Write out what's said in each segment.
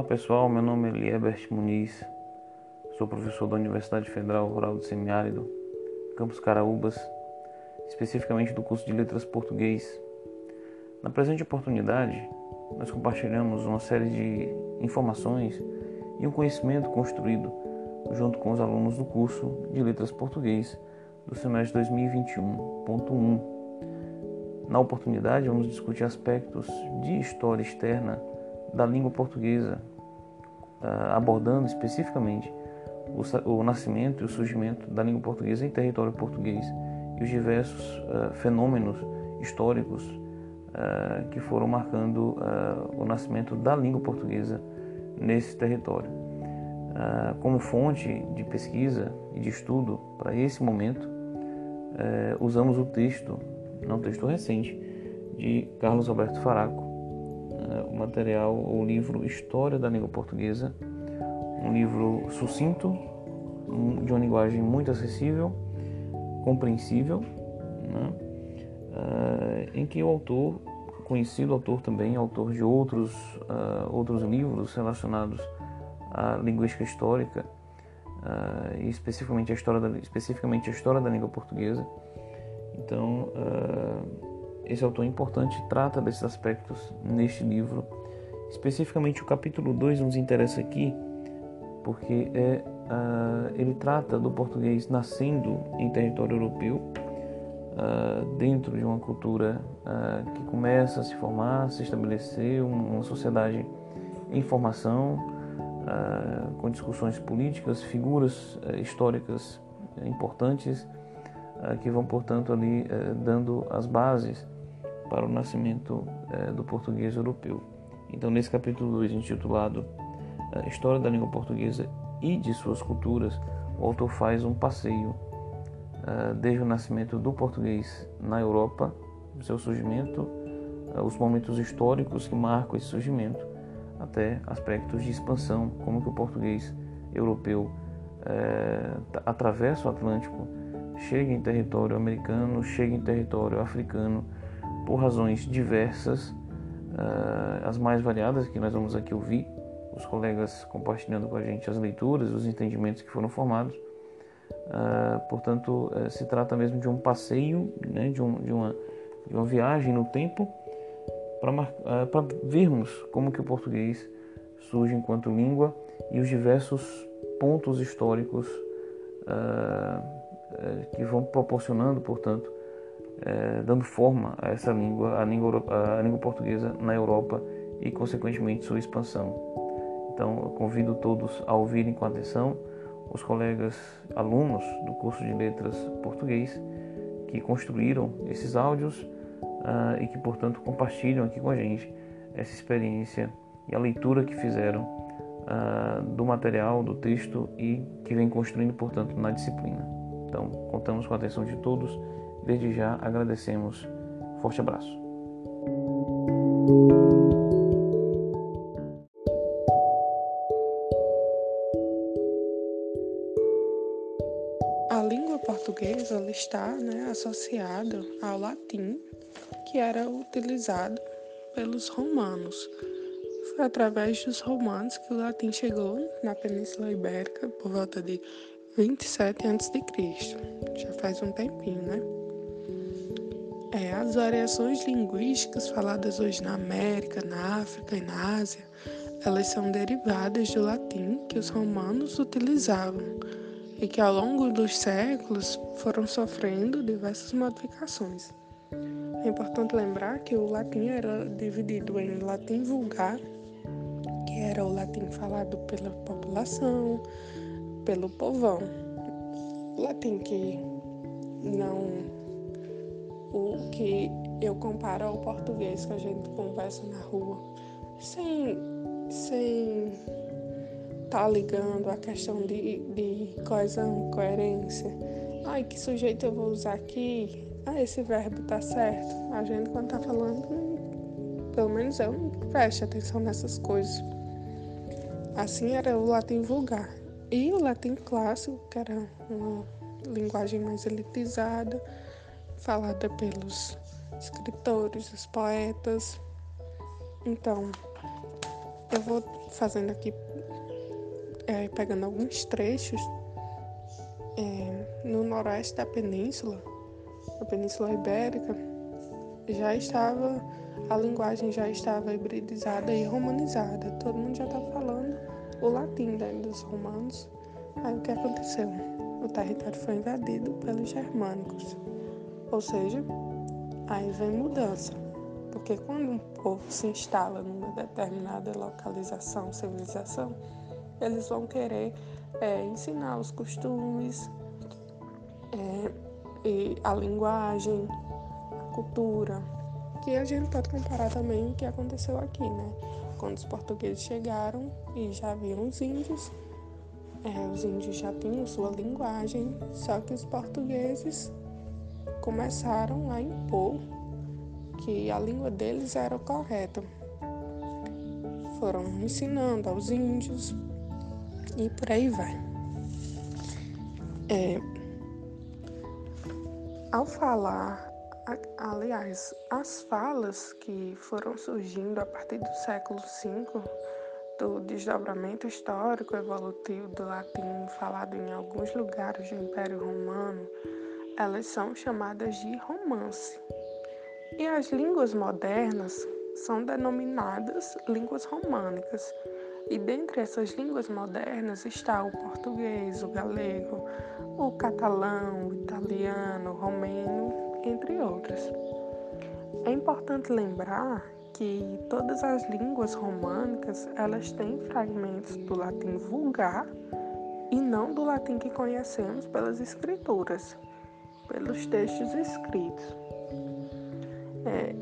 Olá pessoal, meu nome é Liebert Muniz, sou professor da Universidade Federal Rural do Semiárido, Campus Caraúbas, especificamente do curso de Letras Português. Na presente oportunidade, nós compartilhamos uma série de informações e um conhecimento construído junto com os alunos do curso de Letras Português do semestre 2021.1. Na oportunidade, vamos discutir aspectos de história externa da língua portuguesa, abordando especificamente o nascimento e o surgimento da língua portuguesa em território português e os diversos ah, fenômenos históricos ah, que foram marcando o nascimento da língua portuguesa nesse território. Como fonte de pesquisa e de estudo para esse momento, eh, usamos o texto, não texto recente, de Carlos Alberto Faraco, o material, o livro História da Língua Portuguesa, um livro sucinto, de uma linguagem muito acessível, compreensível, né? uh, em que o autor, conhecido autor também, autor de outros, uh, outros livros relacionados à linguística histórica, uh, e especificamente a, história da, especificamente a história da língua portuguesa. Então, esse autor importante trata desses aspectos neste livro. Especificamente o capítulo 2 nos interessa aqui, porque é, uh, ele trata do português nascendo em território europeu, uh, dentro de uma cultura uh, que começa a se formar, se estabelecer, uma sociedade em formação, com discussões políticas, figuras históricas importantes que vão, portanto, ali dando as bases para o nascimento do português europeu. Então, nesse capítulo 2, intitulado é, História da Língua Portuguesa e de Suas Culturas, o autor faz um passeio é, desde o nascimento do português na Europa, seu surgimento, é, os momentos históricos que marcam esse surgimento, até aspectos de expansão, como que o português europeu é, atravessa o Atlântico, chega em território americano, chega em território africano, por razões diversas, uh, as mais variadas que nós vamos aqui ouvir, os colegas compartilhando com a gente as leituras, os entendimentos que foram formados. Uh, portanto, uh, se trata mesmo de um passeio, né, de, um, de, uma, de uma viagem no tempo, para vermos como que o português surge enquanto língua e os diversos pontos históricos que vão proporcionando, portanto, é, dando forma a essa língua, a língua, a língua portuguesa na Europa e, consequentemente, sua expansão. Então, eu convido todos a ouvirem com atenção os colegas alunos do curso de Letras Português que construíram esses áudios uh, e que, portanto, compartilham aqui com a gente essa experiência e a leitura que fizeram uh, do material, do texto e que vem construindo, portanto, na disciplina. Então, contamos com a atenção de todos Desde já agradecemos. Forte abraço. A língua portuguesa está né, associada ao latim, que era utilizado pelos romanos. Foi através dos romanos que o latim chegou na Península Ibérica por volta de 27 a.C. Já faz um tempinho, né? É, as variações linguísticas faladas hoje na América, na África e na Ásia, elas são derivadas do latim que os romanos utilizavam e que ao longo dos séculos foram sofrendo diversas modificações. É importante lembrar que o latim era dividido em latim vulgar, que era o latim falado pela população, pelo povão. O latim que não o que eu comparo ao português que a gente conversa na rua, sem sem tá ligando a questão de, de coesão, coerência. Ai, que sujeito eu vou usar aqui? Ah, esse verbo tá certo. A gente quando tá falando, pelo menos eu não preste atenção nessas coisas. Assim era o latim vulgar. E o latim clássico, que era uma linguagem mais elitizada, falada pelos escritores, os poetas. Então, eu vou fazendo aqui, é, pegando alguns trechos é, no noroeste da península, a Península Ibérica, já estava, a linguagem já estava hibridizada e romanizada. Todo mundo já estava falando o latim né, dos romanos. Aí o que aconteceu? O território foi invadido pelos germânicos. Ou seja, aí vem mudança. Porque quando um povo se instala numa determinada localização, civilização, eles vão querer é, ensinar os costumes, é, e a linguagem, a cultura, que a gente pode comparar também o que aconteceu aqui, né? Quando os portugueses chegaram e já haviam os índios, é, os índios já tinham sua linguagem, só que os portugueses começaram a impor que a língua deles era correta. Foram ensinando aos índios e por aí vai. É, ao falar, aliás, as falas que foram surgindo a partir do século V, do desdobramento histórico evolutivo do latim falado em alguns lugares do Império Romano, elas são chamadas de romance. E as línguas modernas são denominadas línguas românicas. E dentre essas línguas modernas está o português, o galego, o catalão, o italiano, o romeno, entre outras. É importante lembrar que todas as línguas românicas elas têm fragmentos do latim vulgar e não do latim que conhecemos pelas escrituras, pelos textos escritos. É,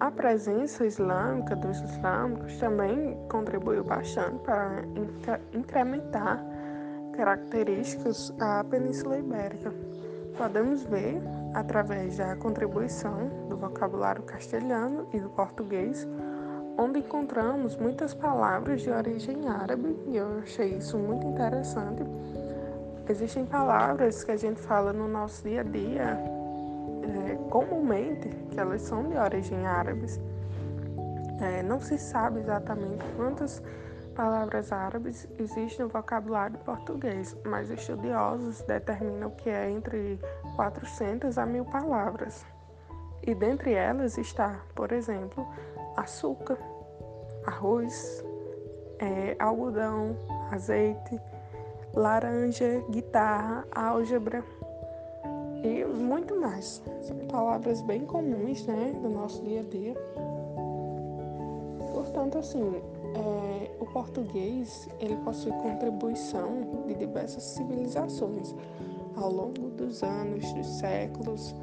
a presença islâmica dos islâmicos também contribuiu bastante para incrementar características à Península Ibérica. Podemos ver, através da contribuição do vocabulário castelhano e do português, onde encontramos muitas palavras de origem árabe, e eu achei isso muito interessante. Existem palavras que a gente fala no nosso dia a dia, é, comumente, que elas são de origem árabe. É, não se sabe exatamente quantas palavras árabes existem no vocabulário português, mas estudiosos determinam que é entre 400 a 1000 palavras. E dentre elas está, por exemplo, açúcar, arroz, é, algodão, azeite, laranja, guitarra, álgebra e muito mais. São palavras bem comuns né, do nosso dia a dia. Portanto, assim, é, o português ele possui contribuição de diversas civilizações ao longo dos anos, dos séculos.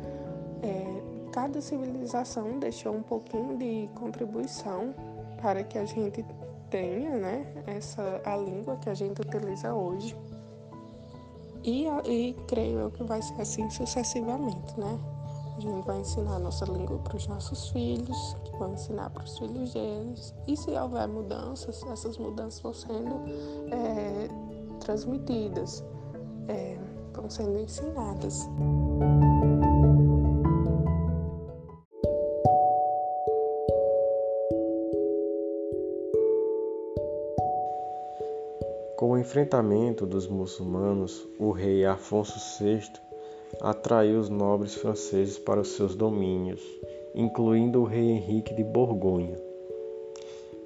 É, cada civilização deixou um pouquinho de contribuição para que a gente tenha, né, essa a língua que a gente utiliza hoje. E, e creio eu que vai ser assim sucessivamente, né? A gente vai ensinar a nossa língua para os nossos filhos, que vão ensinar para os filhos deles. E se houver mudanças, essas mudanças vão sendo é, transmitidas, é, vão sendo ensinadas. Enfrentamento dos muçulmanos, o rei Afonso VI atraiu os nobres franceses para os seus domínios, incluindo o rei Henrique de Borgonha.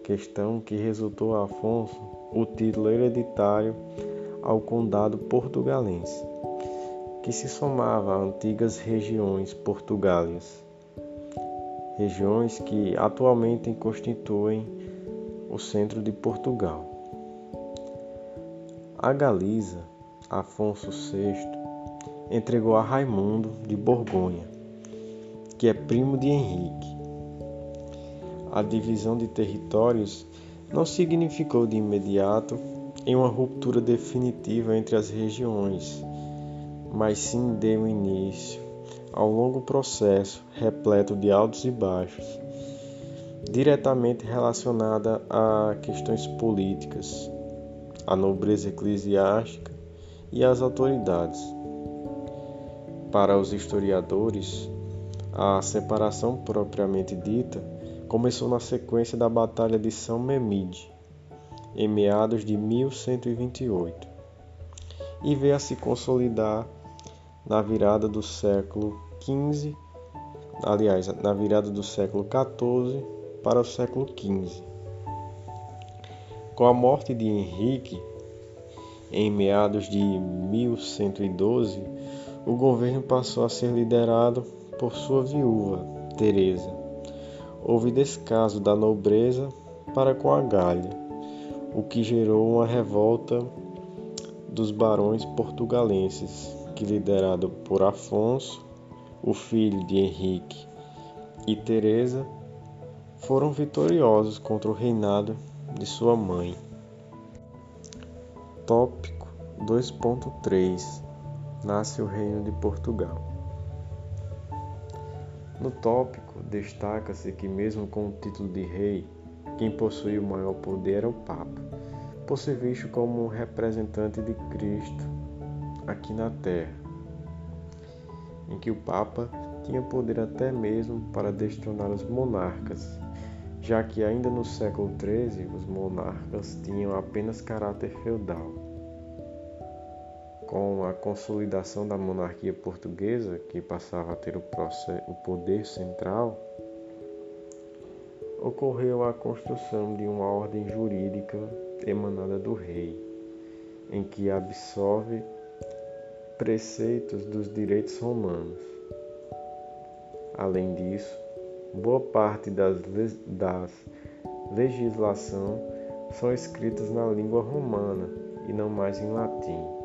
Questão que resultou a Afonso o título hereditário ao condado portugalense, que se somava a antigas regiões portugálias, regiões que atualmente constituem o centro de Portugal. A Galiza, Afonso VI, entregou a Raimundo de Borgonha, que é primo de Henrique. A divisão de territórios não significou de imediato em uma ruptura definitiva entre as regiões, mas sim deu início ao longo processo repleto de altos e baixos, diretamente relacionada a questões políticas, a nobreza eclesiástica e as autoridades. Para os historiadores, a separação propriamente dita começou na sequência da Batalha de São Memide, em meados de 1128 e veio a se consolidar na virada do século XV, aliás, na virada do século XIV para o século XV. Com a morte de Henrique, em meados de 1112, o governo passou a ser liderado por sua viúva, Teresa. Houve descaso da nobreza para com a Gália, o que gerou uma revolta dos barões portugalenses, que liderado por Afonso, o filho de Henrique, e Teresa, foram vitoriosos contra o reinado de sua mãe. Tópico 2.3 Nasce o Reino de Portugal. No tópico, destaca-se que, mesmo com o título de rei, quem possuía o maior poder era o Papa, por ser visto como um representante de Cristo aqui na Terra, em que o Papa tinha poder até mesmo para destronar os monarcas, já que ainda no século XIII os monarcas tinham apenas caráter feudal com a consolidação da monarquia portuguesa, que passava a ter o, poder central, ocorreu a construção de uma ordem jurídica emanada do rei, em que absorve preceitos dos direitos romanos. Além disso, boa parte das, das legislação são escritas na língua romana e não mais em latim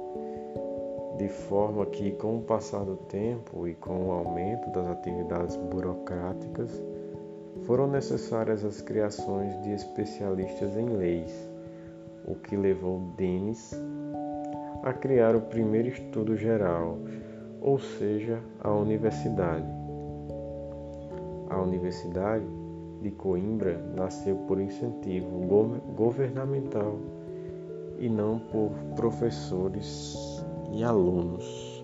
de forma que, com o passar do tempo e com o aumento das atividades burocráticas, foram necessárias as criações de especialistas em leis, o que levou Denis a criar o primeiro estudo geral, ou seja, a universidade. A Universidade de Coimbra nasceu por incentivo governamental e não por professores e alunos.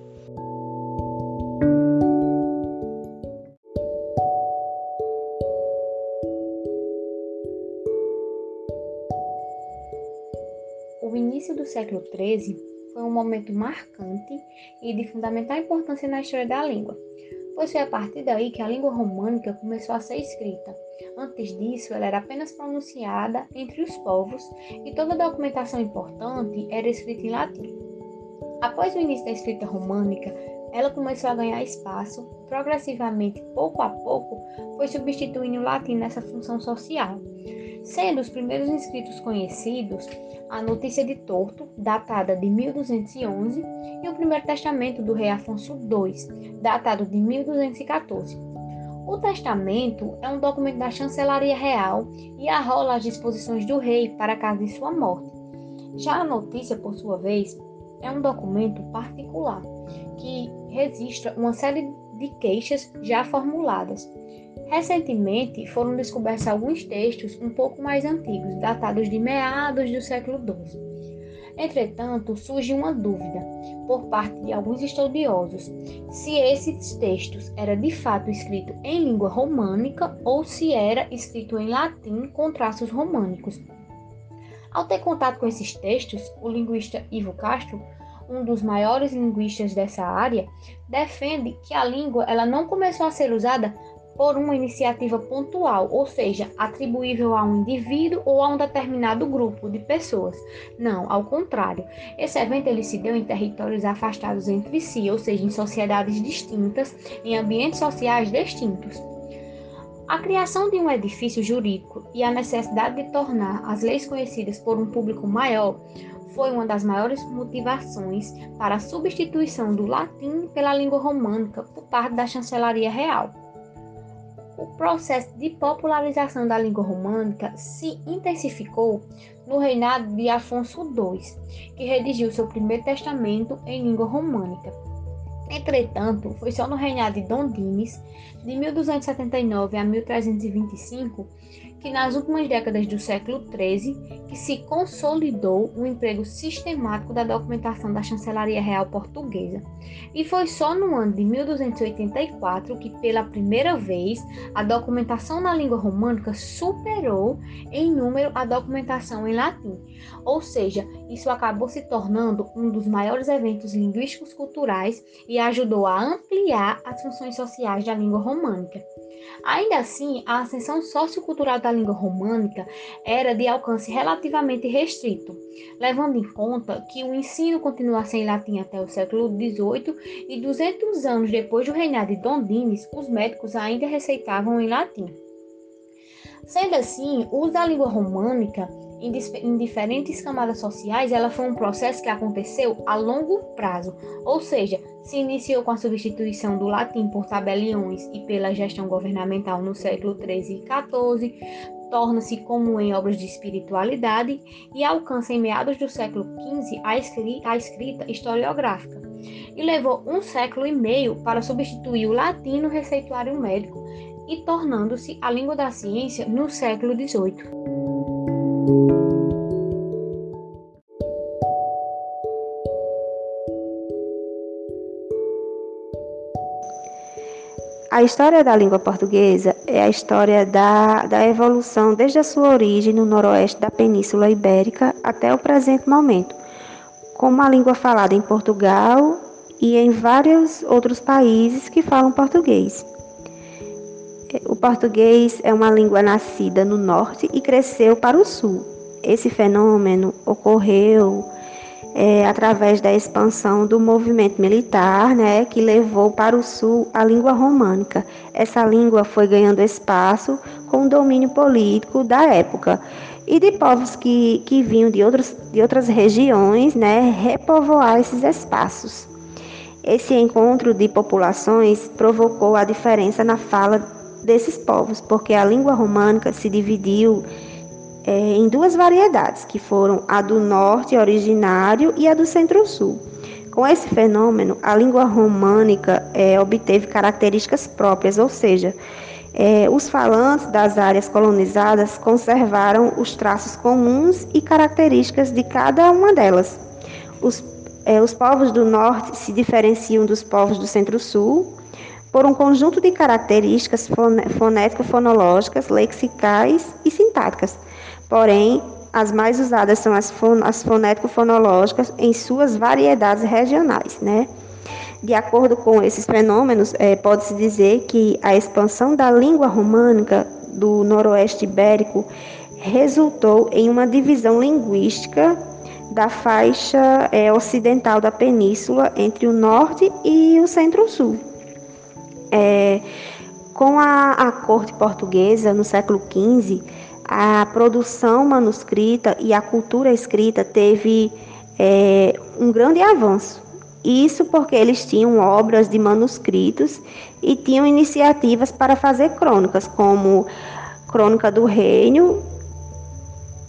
O início do século XIII foi um momento marcante e de fundamental importância na história da língua, foi a partir daí que a língua românica começou a ser escrita. Antes disso, ela era apenas pronunciada entre os povos e toda documentação importante era escrita em latim. Após o início da escrita românica, ela começou a ganhar espaço, progressivamente, pouco a pouco, foi substituindo o latim nessa função social. Sendo os primeiros inscritos conhecidos a Notícia de Torto, datada de 1211, e o Primeiro Testamento do rei Afonso II, datado de 1214. O testamento é um documento da chancelaria real e arrola as disposições do rei para caso de sua morte. Já a notícia, por sua vez, é um documento particular que registra uma série de queixas já formuladas. Recentemente foram descobertos alguns textos um pouco mais antigos, datados de meados do século XII. Entretanto, surge uma dúvida por parte de alguns estudiosos se esses textos eram de fato escritos em língua românica ou se era escrito em latim com traços românicos. Ao ter contato com esses textos, o linguista Ivo Castro, um dos maiores linguistas dessa área, defende que a língua ela não começou a ser usada por uma iniciativa pontual, ou seja, atribuível a um indivíduo ou a um determinado grupo de pessoas. Não, ao contrário. Esse evento ele se deu em territórios afastados entre si, ou seja, em sociedades distintas, em ambientes sociais distintos. A criação de um edifício jurídico e a necessidade de tornar as leis conhecidas por um público maior foi uma das maiores motivações para a substituição do latim pela língua românica por parte da chancelaria real. O processo de popularização da língua românica se intensificou no reinado de Afonso II, que redigiu seu primeiro testamento em língua românica. Entretanto, foi só no reinado de Dom Dines, de 1279 a 1325, que nas últimas décadas do século XIII que se consolidou o emprego sistemático da documentação da Chancelaria Real Portuguesa. E foi só no ano de 1284 que, pela primeira vez, a documentação na língua românica superou em número a documentação em latim. Ou seja, isso acabou se tornando um dos maiores eventos linguísticos culturais e ajudou a ampliar as funções sociais da língua românica. Ainda assim, a ascensão sociocultural da língua românica era de alcance relativamente restrito, levando em conta que o ensino continuasse em latim até o século XVIII e 200 anos depois do reinado de Dom Dines, os médicos ainda receitavam em latim. Sendo assim, o uso da língua românica em, diferentes camadas sociais, ela foi um processo que aconteceu a longo prazo, ou seja, se iniciou com a substituição do latim por tabeliões e pela gestão governamental no século XIII e XIV, torna-se comum em obras de espiritualidade e alcança em meados do século XV a escrita, a escrita historiográfica. E levou um século e meio para substituir o latim no receituário médico e tornando-se a língua da ciência no século XVIII. A história da língua portuguesa é a história da, da evolução desde a sua origem no noroeste da Península Ibérica até o presente momento, como a língua falada em Portugal e em vários outros países que falam português. Português é uma língua nascida no norte e cresceu para o sul. Esse fenômeno ocorreu é, através da expansão do movimento militar, né, que levou para o sul a língua românica. Essa língua foi ganhando espaço com o domínio político da época e de povos que, que vinham de, outros, de outras regiões, né, repovoar esses espaços. Esse encontro de populações provocou a diferença na fala desses povos, porque a língua românica se dividiu é, em duas variedades, que foram a do norte originário e a do centro-sul. Com esse fenômeno, a língua românica é, obteve características próprias, ou seja, é, os falantes das áreas colonizadas conservaram os traços comuns e características de cada uma delas. Os, é, os povos do norte se diferenciam dos povos do centro-sul por um conjunto de características fonético-fonológicas, lexicais e sintáticas porém, as mais usadas são as, fon as fonético-fonológicas em suas variedades regionais, né? De acordo com esses fenômenos, é, pode-se dizer que a expansão da língua românica do noroeste ibérico resultou em uma divisão linguística da faixa é, ocidental da península entre o norte e o centro-sul. É, com a, a corte portuguesa, no século XV, a produção manuscrita e a cultura escrita teve é, um grande avanço. Isso porque eles tinham obras de manuscritos e tinham iniciativas para fazer crônicas, como Crônica do Reino,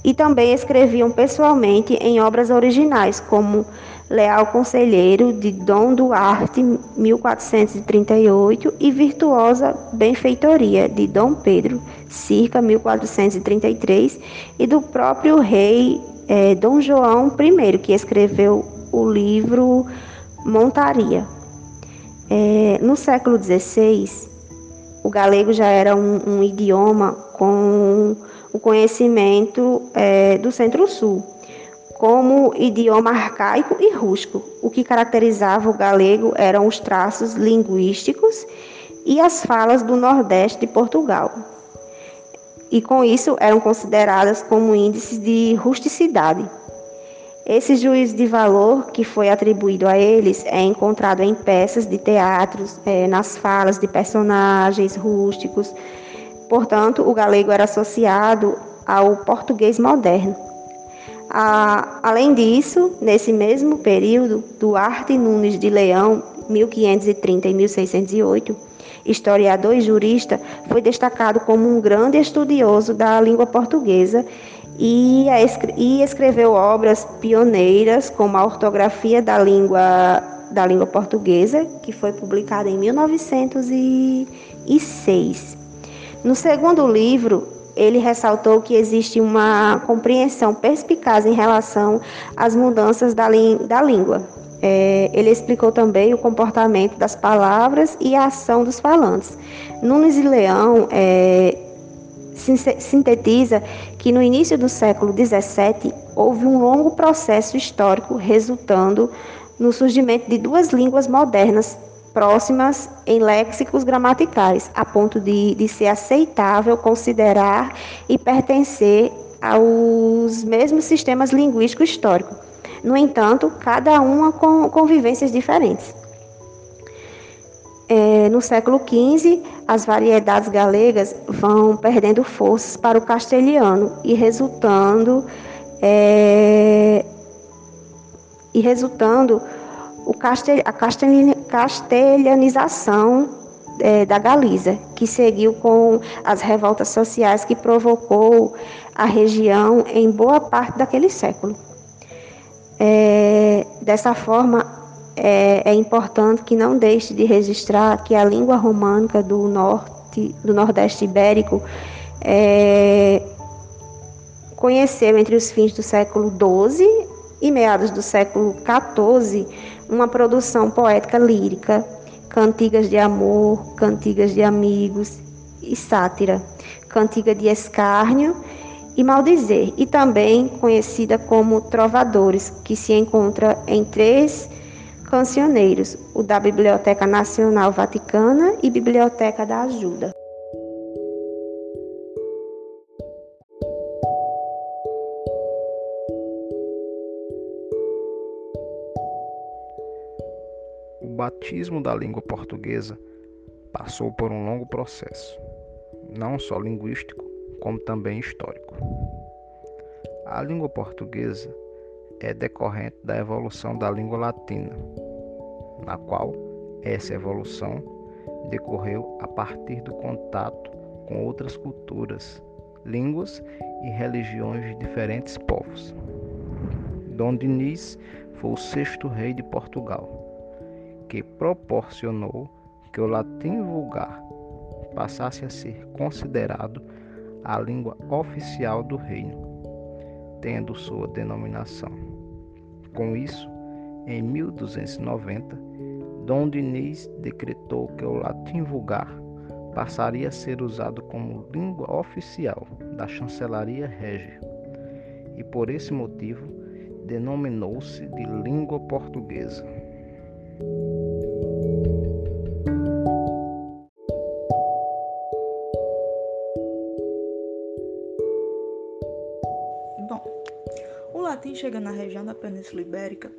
e também escreviam pessoalmente em obras originais, como Leal Conselheiro, de Dom Duarte, 1438, e Virtuosa Benfeitoria, de Dom Pedro, circa 1433, e do próprio rei é, Dom João I, que escreveu o livro Montaria. É, no século XVI, o galego já era um, um idioma com o conhecimento é, do Centro-Sul como idioma arcaico e rústico. O que caracterizava o galego eram os traços linguísticos e as falas do Nordeste de Portugal. E com isso eram consideradas como índices de rusticidade. Esse juízo de valor que foi atribuído a eles é encontrado em peças de teatro, é, nas falas de personagens rústicos. Portanto, o galego era associado ao português moderno. Além disso, nesse mesmo período, Duarte Nunes de Leão, 1530 e 1608, historiador e jurista, foi destacado como um grande estudioso da língua portuguesa e, e escreveu obras pioneiras como a Ortografia da Língua, da língua Portuguesa, que foi publicada em 1906. No segundo livro, ele ressaltou que existe uma compreensão perspicaz em relação às mudanças da, da língua. É, ele explicou também o comportamento das palavras e a ação dos falantes. Nunes e Leão é, sintetiza que no início do século XVII houve um longo processo histórico resultando no surgimento de duas línguas modernas próximas em léxicos gramaticais, a ponto de, de ser aceitável considerar e pertencer aos mesmos sistemas linguísticos históricos. No entanto, cada uma com convivências diferentes. É, no século XV, as variedades galegas vão perdendo forças para o castelhano e resultando é, e resultando o castel, a castelhanização é, da Galiza, que seguiu com as revoltas sociais que provocou a região em boa parte daquele século. É, dessa forma, é, é, importante que não deixe de registrar que a língua românica do norte, do nordeste ibérico, é, conheceu entre os fins do século XII e meados do século XIV uma produção poética lírica, cantigas de amor, cantigas de amigos e sátira, cantiga de escárnio e maldizer, e também conhecida como trovadores, que se encontra em três cancioneiros, o da Biblioteca Nacional Vaticana e Biblioteca da Ajuda. O batismo da língua portuguesa passou por um longo processo, não só linguístico, como também histórico. A língua portuguesa é decorrente da evolução da língua latina, na qual essa evolução decorreu a partir do contato com outras culturas, línguas e religiões de diferentes povos. Dom Dinis foi o sexto rei de Portugal, que proporcionou que o latim vulgar passasse a ser considerado a língua oficial do reino, tendo sua denominação. Com isso, em 1290, Dom Diniz decretou que o latim vulgar passaria a ser usado como língua oficial da chancelaria régia, e por esse motivo denominou-se de língua portuguesa. Latim chega na região da Península Ibérica,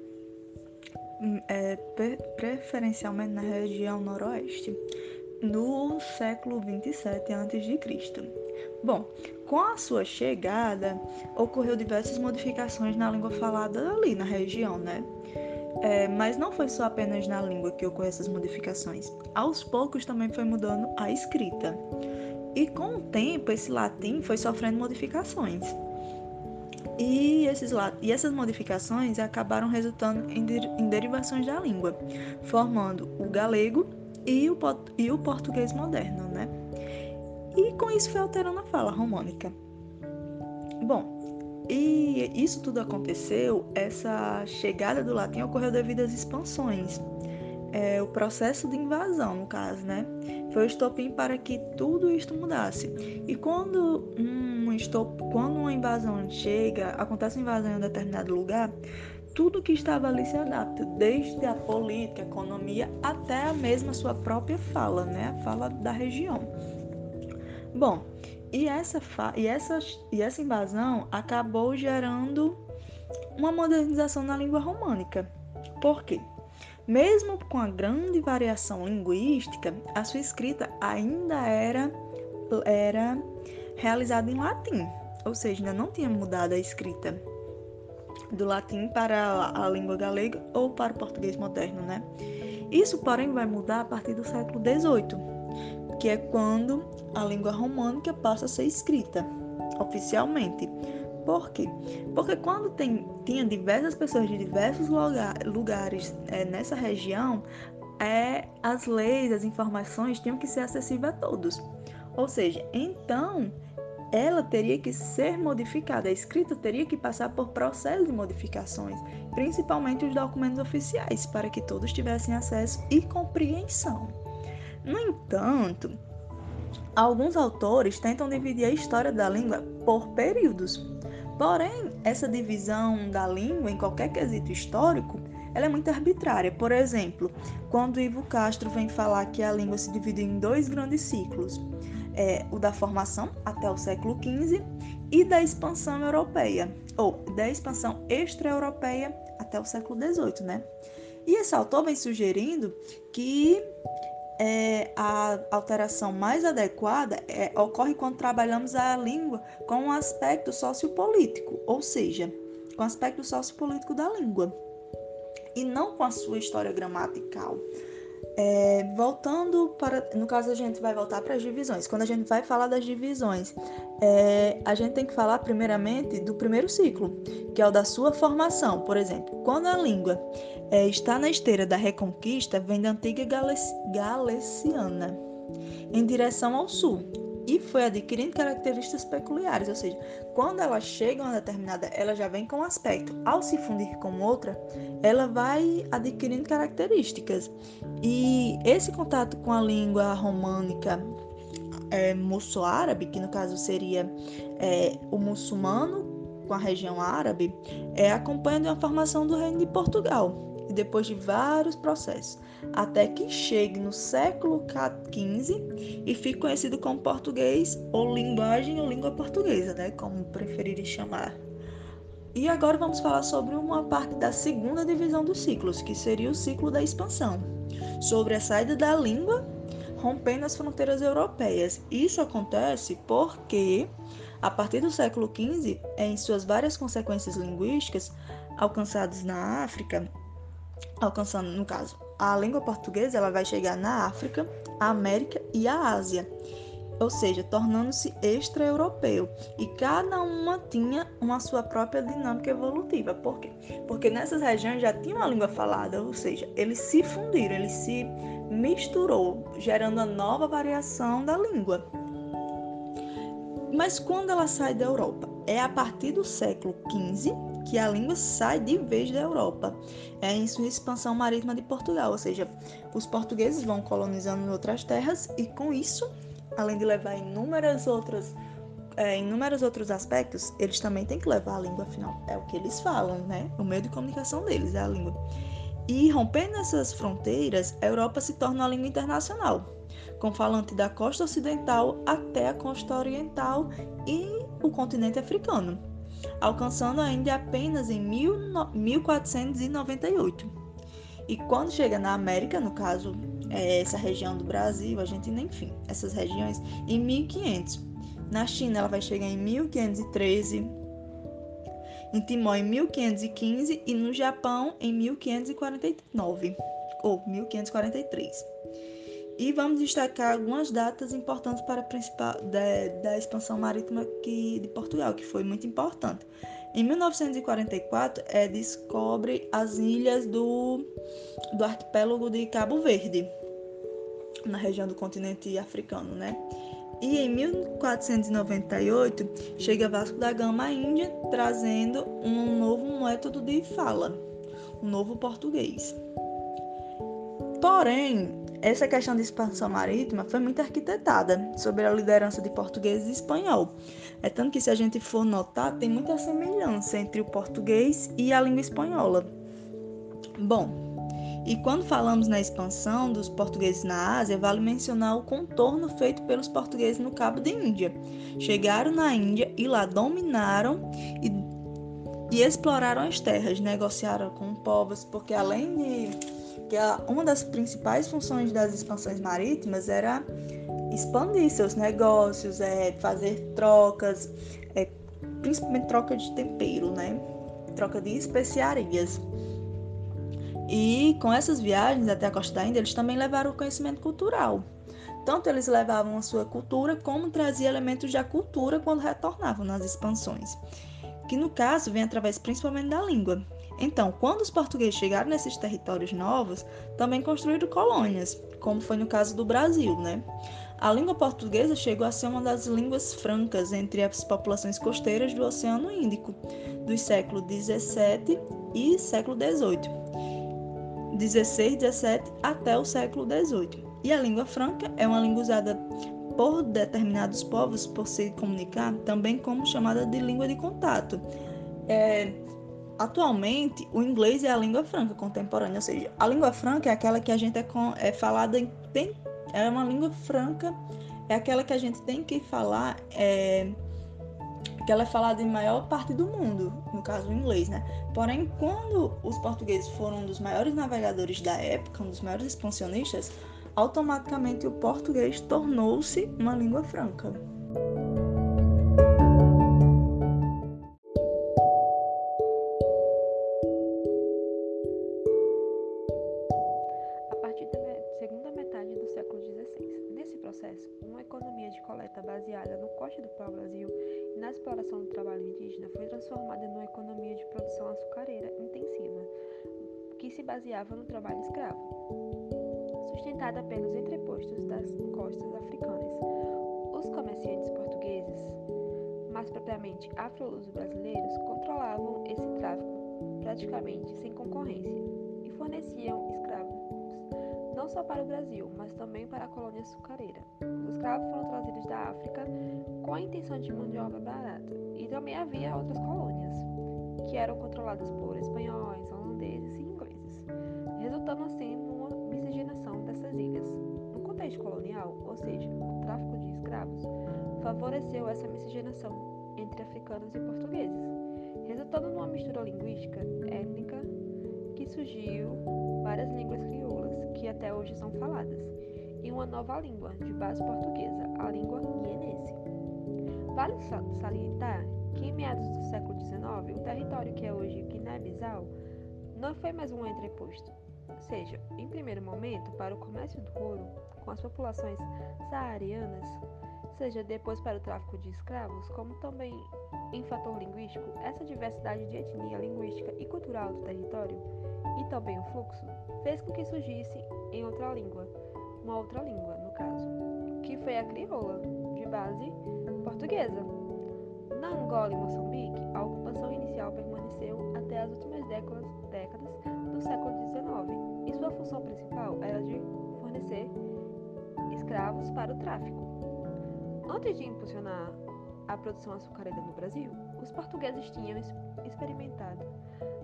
hum, é, preferencialmente na região noroeste, no século 27 a.C. Bom, com a sua chegada, ocorreu diversas modificações na língua falada ali na região, né? É, mas não foi só apenas na língua que ocorreram essas modificações. Aos poucos também foi mudando a escrita. E com o tempo, esse latim foi sofrendo modificações. E, esses, e essas modificações acabaram resultando em, em derivações da língua, formando o galego e o, e o português moderno, né? E com isso foi alterando a fala românica. Bom, e isso tudo aconteceu, essa chegada do latim ocorreu devido às expansões. É, o processo de invasão, no caso, né? Foi o estopim para que tudo isto mudasse. E quando estou, quando uma invasão chega, acontece uma invasão em um determinado lugar, tudo que estava ali se adapta, desde a política, a economia, até a mesma sua própria fala, né? A fala da região. Bom, e essa, e essa, e essa invasão acabou gerando uma modernização na língua românica. Por quê? Mesmo com a grande variação linguística, a sua escrita ainda era, era realizado em latim, ou seja, ainda não tinha mudado a escrita do latim para a língua galega ou para o português moderno, né? Isso, porém, vai mudar a partir do século XVIII, que é quando a língua românica passa a ser escrita oficialmente. Por quê? Porque quando tem, tinha diversas pessoas de diversos lugar, lugares é, nessa região, é, as leis, as informações tinham que ser acessíveis a todos. Ou seja, então ela teria que ser modificada, a escrita teria que passar por processo de modificações, principalmente os documentos oficiais, para que todos tivessem acesso e compreensão. No entanto, alguns autores tentam dividir a história da língua por períodos. Porém, essa divisão da língua em qualquer quesito histórico ela é muito arbitrária. Por exemplo, quando Ivo Castro vem falar que a língua se divide em dois grandes ciclos, é, o da formação até o século XV e da expansão europeia, ou da expansão extra-europeia até o século XVIII, né? E esse autor vem sugerindo que é, a alteração mais adequada é, ocorre quando trabalhamos a língua com um aspecto sociopolítico, ou seja, com o aspecto sociopolítico da língua e não com a sua história gramatical. É, voltando para. No caso, a gente vai voltar para as divisões. Quando a gente vai falar das divisões, é, a gente tem que falar primeiramente do primeiro ciclo, que é o da sua formação. Por exemplo, quando a língua é, está na esteira da reconquista, vem da antiga Galiciana, em direção ao sul, e foi adquirindo características peculiares, ou seja, quando ela chega a uma determinada, ela já vem com um aspecto. Ao se fundir com outra, ela vai adquirindo características. E esse contato com a língua românica é, moço-árabe, que no caso seria é, o muçulmano com a região árabe, é, acompanha a formação do reino de Portugal e depois de vários processos, até que chegue no século XV e fique conhecido como português ou linguagem ou língua portuguesa, né, como preferirem chamar. E agora vamos falar sobre uma parte da segunda divisão dos ciclos, que seria o ciclo da expansão, sobre a saída da língua rompendo as fronteiras europeias. Isso acontece porque, a partir do século XV, em suas várias consequências linguísticas alcançadas na África, alcançando, no caso, a língua portuguesa, ela vai chegar na África, a América e a Ásia, ou seja, tornando-se extra-europeu. E cada uma tinha uma sua própria dinâmica evolutiva. Por quê? Porque nessas regiões já tinha uma língua falada, ou seja, eles se fundiram, eles se misturou, gerando uma nova variação da língua. Mas quando ela sai da Europa? É a partir do século XV que a língua sai de vez da Europa, é em sua expansão marítima de Portugal, ou seja, os portugueses vão colonizando outras terras e com isso, além de levar inúmeras outras é, inúmeros outros aspectos, eles também têm que levar a língua, afinal, é o que eles falam, né? O meio de comunicação deles é a língua. E rompendo essas fronteiras, a Europa se torna uma língua internacional, com falante da costa ocidental até a costa oriental e o continente africano alcançando a Índia apenas em 1498. E quando chega na América, no caso, é essa região do Brasil, Argentina, enfim, essas regiões, em 1500. Na China, ela vai chegar em 1513, em Timor, em 1515 e no Japão, em 1549 ou 1543. E vamos destacar algumas datas importantes para a principal da, da expansão marítima aqui de Portugal, que foi muito importante. Em 1944, é, descobre as ilhas do, do arquipélago de Cabo Verde, na região do continente africano, né? E em 1498 chega Vasco da Gama à Índia, trazendo um novo método de fala, um novo português. Porém, essa questão de expansão marítima foi muito arquitetada sob a liderança de português e espanhol. É tanto que, se a gente for notar, tem muita semelhança entre o português e a língua espanhola. Bom, e quando falamos na expansão dos portugueses na Ásia, vale mencionar o contorno feito pelos portugueses no Cabo de Índia. Chegaram na Índia e lá dominaram e, e exploraram as terras, negociaram com povos, porque além de uma das principais funções das expansões marítimas era expandir seus negócios, é, fazer trocas, é, principalmente troca de tempero, né? Troca de especiarias. E com essas viagens até a costa da Índia, eles também levaram o conhecimento cultural. Tanto eles levavam a sua cultura, como traziam elementos da cultura quando retornavam nas expansões. Que no caso vem através principalmente da língua, então, quando os portugueses chegaram nesses territórios novos, também construíram colônias, como foi no caso do Brasil, né? A língua portuguesa chegou a ser uma das línguas francas entre as populações costeiras do Oceano Índico, dos séculos 17 e século 18. 16, 17 até o século 18. E a língua franca é uma língua usada por determinados povos por se comunicar, também como chamada de língua de contato. É, atualmente, o inglês é a língua franca contemporânea, ou seja, a língua franca é aquela que a gente é, com, é falada em, tem, é uma língua franca, é aquela que a gente tem que falar, é, que ela é falada em maior parte do mundo, no caso o inglês, né? Porém, quando os portugueses foram um dos maiores navegadores da época, um dos maiores expansionistas, automaticamente o português tornou-se uma língua franca. Baseava no trabalho escravo sustentada pelos entrepostos das costas africanas. Os comerciantes portugueses, mais propriamente afro-luso brasileiros, controlavam esse tráfico praticamente sem concorrência e forneciam escravos não só para o Brasil, mas também para a colônia açucareira. Os escravos foram trazidos da África com a intenção de mão de obra barata, e também havia outras colônias, que eram controladas por espanhóis, holandeses resultando assim ilhas. No contexto colonial, ou seja, o tráfico de escravos, favoreceu essa miscigenação entre africanos e portugueses, resultando numa mistura linguística étnica que surgiu várias línguas crioulas que até hoje são faladas, e uma nova língua de base portuguesa, a língua guienense. Vale salientar que em meados do século XIX, o território que é hoje Guiné-Bissau não foi mais um entreposto, seja, em primeiro momento, para o comércio do ouro com as populações saarianas, seja depois para o tráfico de escravos, como também em fator linguístico, essa diversidade de etnia linguística e cultural do território, e também o fluxo, fez com que surgisse em outra língua, uma outra língua, no caso, que foi a crioula, de base portuguesa. Na Angola e Moçambique, a ocupação inicial permaneceu até as últimas décadas, décadas do século XIX, e sua função principal era de fornecer escravos para o tráfico. Antes de impulsionar a produção açucareira no Brasil, os portugueses tinham experimentado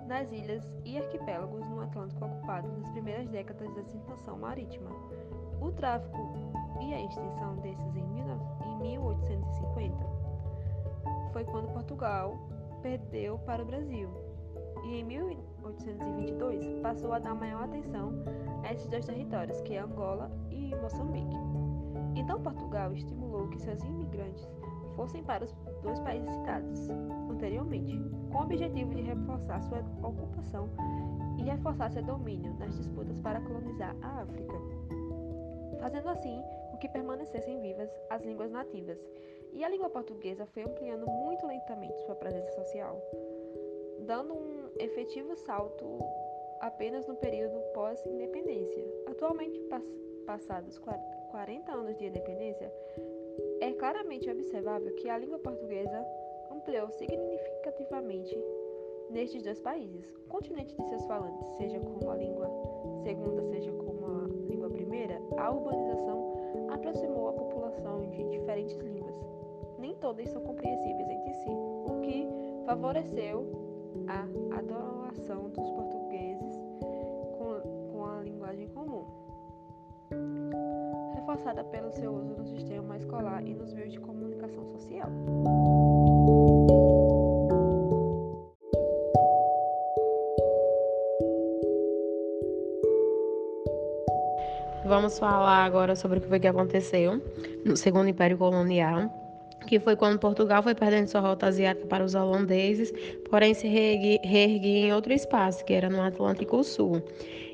nas ilhas e arquipélagos no Atlântico ocupado nas primeiras décadas da expansão marítima. O tráfico e a extinção desses em 1850 foi quando Portugal perdeu para o Brasil e em 1822 passou a dar maior atenção a esses dois territórios, que é Angola e Moçambique. Então Portugal estimulou que seus imigrantes fossem para os dois países citados anteriormente, com o objetivo de reforçar sua ocupação e reforçar seu domínio nas disputas para colonizar a África, fazendo assim com que permanecessem vivas as línguas nativas. E a língua portuguesa foi ampliando muito lentamente sua presença social, dando um efetivo salto apenas no período pós-independência. Atualmente, passados 40 anos de independência, é claramente observável que a língua portuguesa ampliou significativamente nestes dois países. O continente de seus falantes, seja como a língua segunda, seja como a língua primeira, a urbanização aproximou a população de diferentes línguas. Nem todas são compreensíveis entre si, o que favoreceu a adoração dos portugueses com, com a linguagem comum, reforçada pelo seu uso no sistema escolar e nos meios de comunicação social. Vamos falar agora sobre o que foi que aconteceu no segundo Império Colonial que foi quando Portugal foi perdendo sua rota asiática para os holandeses, porém se reerguia em outro espaço, que era no Atlântico Sul.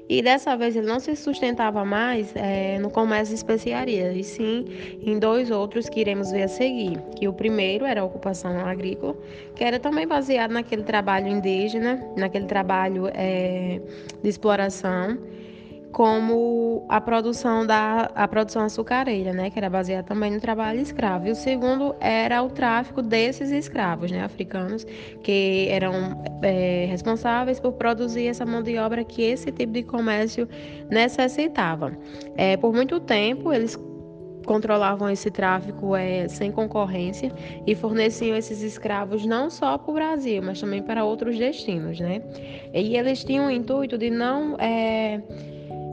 E dessa vez ele não se sustentava mais é, no comércio de especiarias, e sim em dois outros que iremos ver a seguir. Que o primeiro era a ocupação agrícola, que era também baseado naquele trabalho indígena, naquele trabalho é, de exploração como a produção da a produção açucareira, né, que era baseada também no trabalho escravo. E o segundo era o tráfico desses escravos, né, africanos, que eram é, responsáveis por produzir essa mão de obra que esse tipo de comércio necessitava. É, por muito tempo eles controlavam esse tráfico é, sem concorrência e forneciam esses escravos não só para o Brasil, mas também para outros destinos, né? E eles tinham o intuito de não é,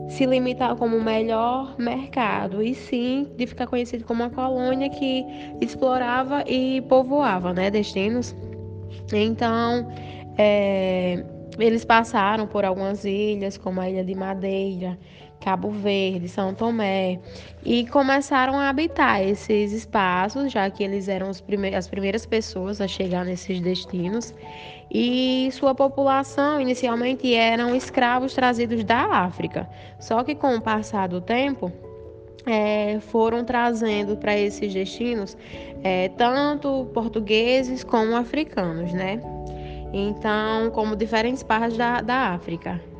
se limitar como o melhor mercado, e sim de ficar conhecido como uma colônia que explorava e povoava né, destinos. Então, é, eles passaram por algumas ilhas, como a Ilha de Madeira, Cabo Verde, São Tomé, e começaram a habitar esses espaços, já que eles eram prime as primeiras pessoas a chegar nesses destinos. E sua população inicialmente eram escravos trazidos da África. Só que com o passar do tempo, é, foram trazendo para esses destinos é, tanto portugueses como africanos, né? Então, como diferentes partes da, da África.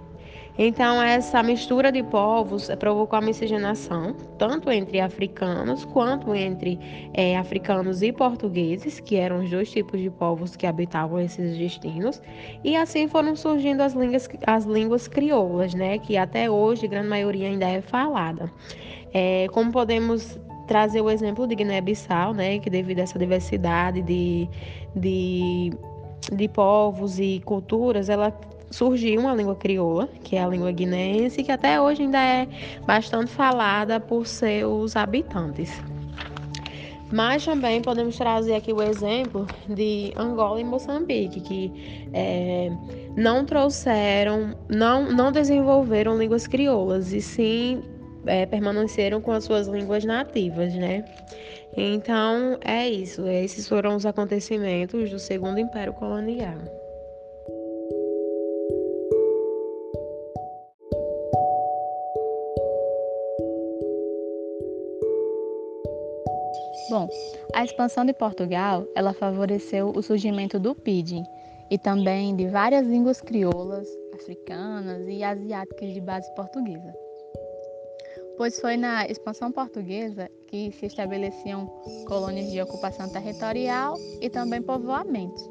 Então, essa mistura de povos provocou a miscigenação, tanto entre africanos quanto entre é, africanos e portugueses, que eram os dois tipos de povos que habitavam esses destinos, e assim foram surgindo as línguas, as línguas crioulas, né, que até hoje, grande maioria ainda é falada. É, como podemos trazer o exemplo de Guiné-Bissau, né, que devido a essa diversidade de, de de povos e culturas, ela surgiu uma língua crioula, que é a língua guineense, que até hoje ainda é bastante falada por seus habitantes. Mas também podemos trazer aqui o exemplo de Angola e Moçambique, que é, não trouxeram, não, não desenvolveram línguas crioulas, e sim é, permaneceram com as suas línguas nativas, né? Então é isso, esses foram os acontecimentos do Segundo Império Colonial. Bom, a expansão de Portugal, ela favoreceu o surgimento do pidgin e também de várias línguas crioulas, africanas e asiáticas de base portuguesa. Pois foi na expansão portuguesa que se estabeleciam colônias de ocupação territorial e também povoamentos.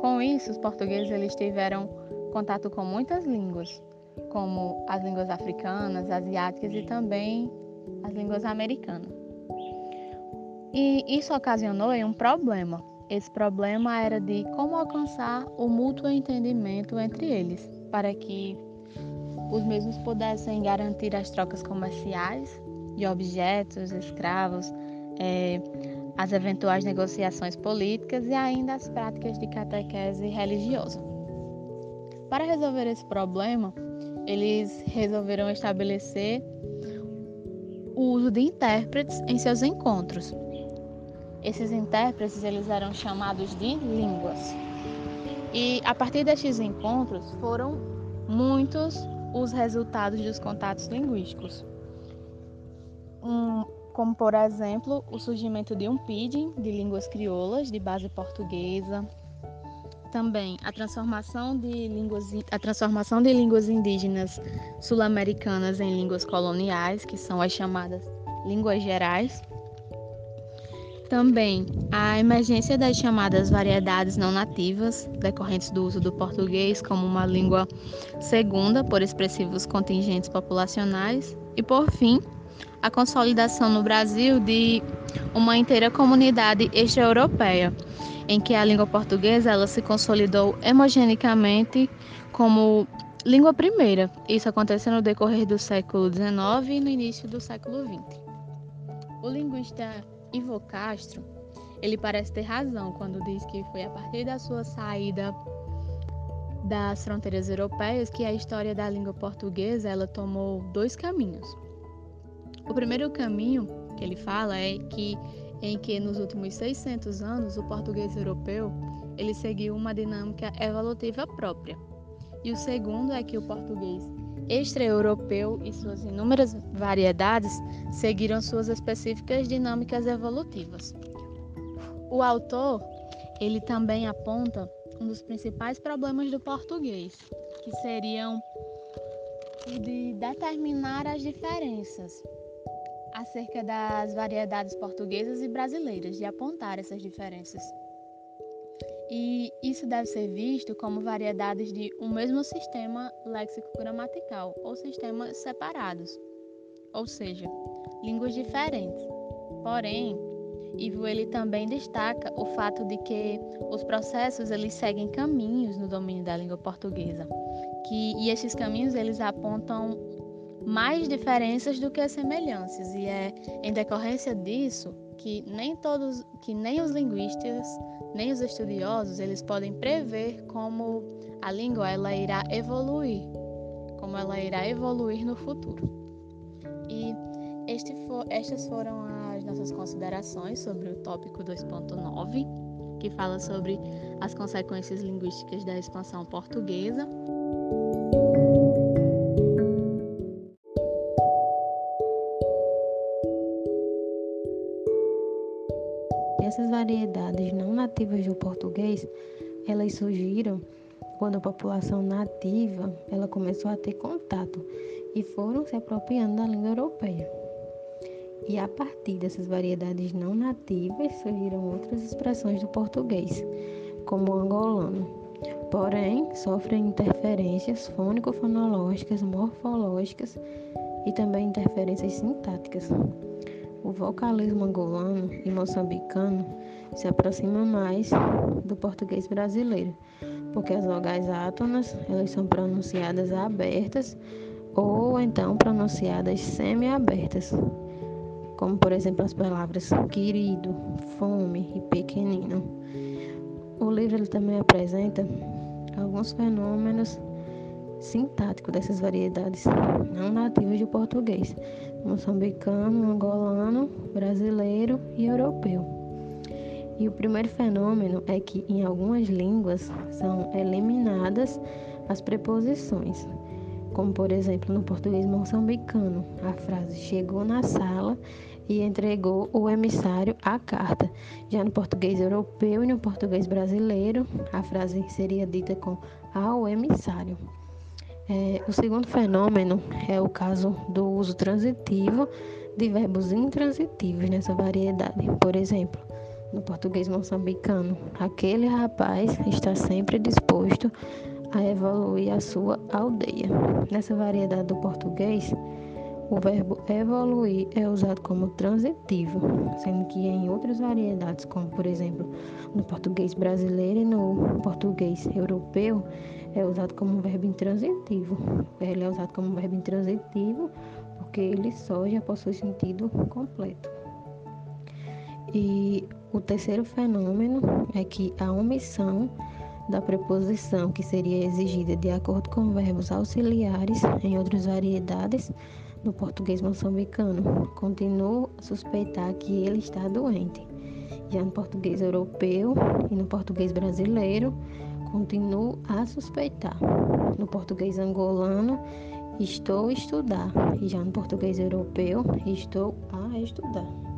Com isso, os portugueses eles tiveram contato com muitas línguas, como as línguas africanas, asiáticas e também as línguas americanas. E isso ocasionou um problema. Esse problema era de como alcançar o mútuo entendimento entre eles, para que os mesmos pudessem garantir as trocas comerciais de objetos, escravos, é, as eventuais negociações políticas e ainda as práticas de catequese religiosa. Para resolver esse problema, eles resolveram estabelecer o uso de intérpretes em seus encontros, esses intérpretes eles eram chamados de línguas. E a partir destes encontros foram muitos os resultados dos contatos linguísticos. Um, como, por exemplo, o surgimento de um pidgin de línguas crioulas de base portuguesa, também a transformação de línguas, a transformação de línguas indígenas sul-americanas em línguas coloniais, que são as chamadas línguas gerais, também a emergência das chamadas variedades não nativas, decorrentes do uso do português como uma língua segunda por expressivos contingentes populacionais, e por fim, a consolidação no Brasil de uma inteira comunidade extra-europeia, em que a língua portuguesa ela se consolidou hemogenicamente como língua primeira. Isso aconteceu no decorrer do século XIX e no início do século XX. O linguista Ivo Castro, ele parece ter razão quando diz que foi a partir da sua saída das fronteiras europeias que a história da língua portuguesa ela tomou dois caminhos. O primeiro caminho que ele fala é que em que nos últimos 600 anos o português europeu ele seguiu uma dinâmica evolutiva própria. E o segundo é que o português extra-europeu e suas inúmeras variedades seguiram suas específicas dinâmicas evolutivas. O autor, ele também aponta um dos principais problemas do português, que seriam de determinar as diferenças acerca das variedades portuguesas e brasileiras, de apontar essas diferenças. E isso deve ser visto como variedades de um mesmo sistema léxico-gramatical ou sistemas separados, ou seja, línguas diferentes. Porém, Ivo ele também destaca o fato de que os processos eles seguem caminhos no domínio da língua portuguesa, que e esses caminhos eles apontam mais diferenças do que semelhanças e é em decorrência disso que nem todos, que nem os linguistas, nem os estudiosos, eles podem prever como a língua ela irá evoluir, como ela irá evoluir no futuro. E este for, estas foram as nossas considerações sobre o tópico 2.9, que fala sobre as consequências linguísticas da expansão portuguesa. Essas variedades não nativas do português, elas surgiram quando a população nativa ela começou a ter contato e foram se apropriando da língua europeia. E a partir dessas variedades não nativas surgiram outras expressões do português, como o angolano. Porém, sofrem interferências fônico-fonológicas, morfológicas e também interferências sintáticas. O vocalismo angolano e moçambicano se aproxima mais do português brasileiro, porque as vogais átonas elas são pronunciadas abertas ou então pronunciadas semi-abertas, como por exemplo as palavras querido, fome e pequenino. O livro ele também apresenta alguns fenômenos sintáticos dessas variedades não nativas do português, moçambicano, angolano, brasileiro e europeu. E o primeiro fenômeno é que em algumas línguas são eliminadas as preposições, como por exemplo no português moçambicano, a frase chegou na sala e entregou o emissário a carta. Já no português europeu e no português brasileiro, a frase seria dita com ao emissário. É, o segundo fenômeno é o caso do uso transitivo de verbos intransitivos nessa variedade. Por exemplo, no português moçambicano, aquele rapaz está sempre disposto a evoluir a sua aldeia. Nessa variedade do português, o verbo evoluir é usado como transitivo, sendo que em outras variedades, como por exemplo no português brasileiro e no português europeu, é usado como verbo intransitivo. Ele é usado como verbo intransitivo porque ele só já possui sentido completo. E o terceiro fenômeno é que a omissão da preposição que seria exigida de acordo com verbos auxiliares em outras variedades no português moçambicano. Continuo a suspeitar que ele está doente. Já no português europeu e no português brasileiro, continuo a suspeitar. No português angolano, estou a estudar. Já no português europeu, estou a estudar.